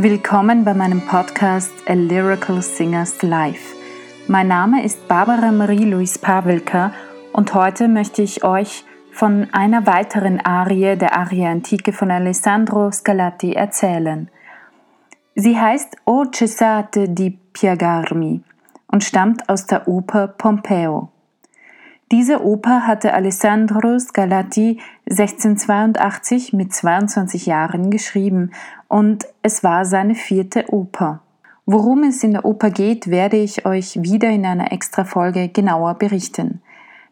Willkommen bei meinem Podcast A Lyrical Singers Life. Mein Name ist Barbara Marie-Louise Pavelka und heute möchte ich euch von einer weiteren Arie der Aria Antike von Alessandro Scarlatti erzählen. Sie heißt O cessate di piegarmi und stammt aus der Oper Pompeo. Diese Oper hatte Alessandro Scarlatti 1682 mit 22 Jahren geschrieben und es war seine vierte Oper. Worum es in der Oper geht, werde ich euch wieder in einer Extra-Folge genauer berichten.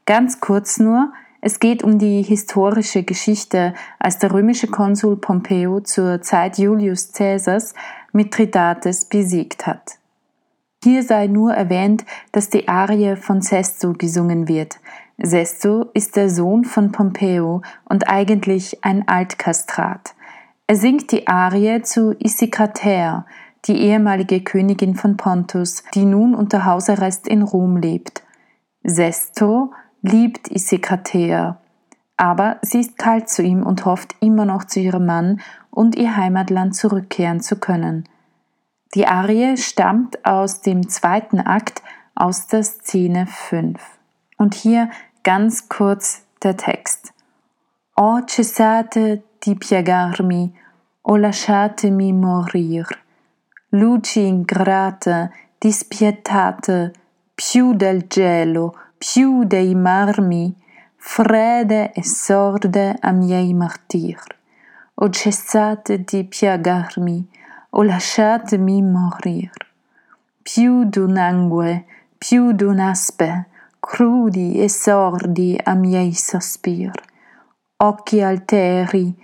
Ganz kurz nur, es geht um die historische Geschichte, als der römische Konsul Pompeo zur Zeit Julius Caesars Mithridates besiegt hat. Hier sei nur erwähnt, dass die Arie von Sesto gesungen wird. Sesto ist der Sohn von Pompeo und eigentlich ein Altkastrat. Er singt die Arie zu Issikrater, die ehemalige Königin von Pontus, die nun unter Hausarrest in Rom lebt. Sesto liebt Issikrater, aber sie ist kalt zu ihm und hofft immer noch zu ihrem Mann und ihr Heimatland zurückkehren zu können. Die Arie stammt aus dem zweiten Akt aus der Szene 5. Und hier ganz kurz der Text. O cessate di piegarmi, o lasciatemi morir. Luci ingrate, dispietate, più del gelo, più dei marmi, frede e sorde a miei martir. O cessate di piegarmi, o lasciatemi morir. Più d'un'angue, più d'un'aspe, crudi e sordi a miei sospir. Occhi alteri,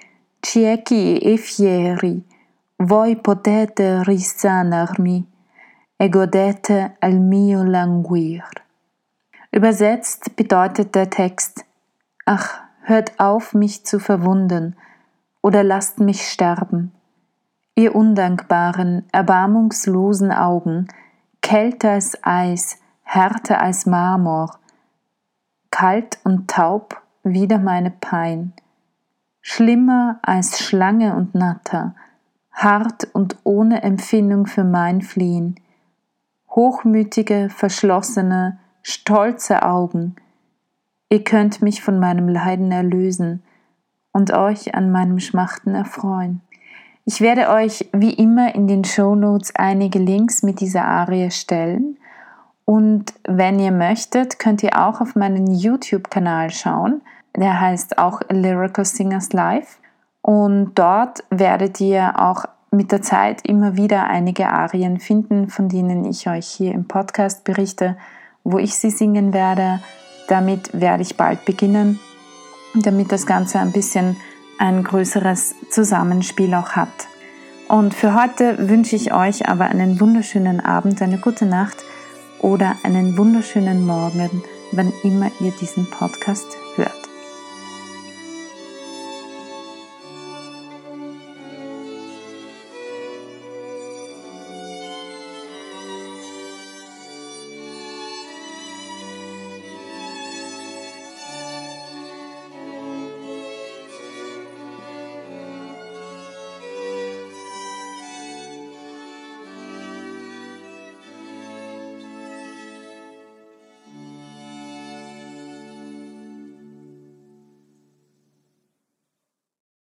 ciechi e fieri, voi potete risanarmi e godete al mio languir. Übersetzt bedeutet der Text, ach, hört auf, mich zu verwunden, oder lasst mich sterben ihr undankbaren, erbarmungslosen Augen, kälter als Eis, härter als Marmor, kalt und taub wieder meine Pein, schlimmer als Schlange und Natter, hart und ohne Empfindung für mein Fliehen, hochmütige, verschlossene, stolze Augen, ihr könnt mich von meinem Leiden erlösen und euch an meinem Schmachten erfreuen. Ich werde euch wie immer in den Show Notes einige Links mit dieser Arie stellen. Und wenn ihr möchtet, könnt ihr auch auf meinen YouTube-Kanal schauen. Der heißt auch Lyrical Singers Live. Und dort werdet ihr auch mit der Zeit immer wieder einige Arien finden, von denen ich euch hier im Podcast berichte, wo ich sie singen werde. Damit werde ich bald beginnen, damit das Ganze ein bisschen ein größeres Zusammenspiel auch hat. Und für heute wünsche ich euch aber einen wunderschönen Abend, eine gute Nacht oder einen wunderschönen Morgen, wann immer ihr diesen Podcast.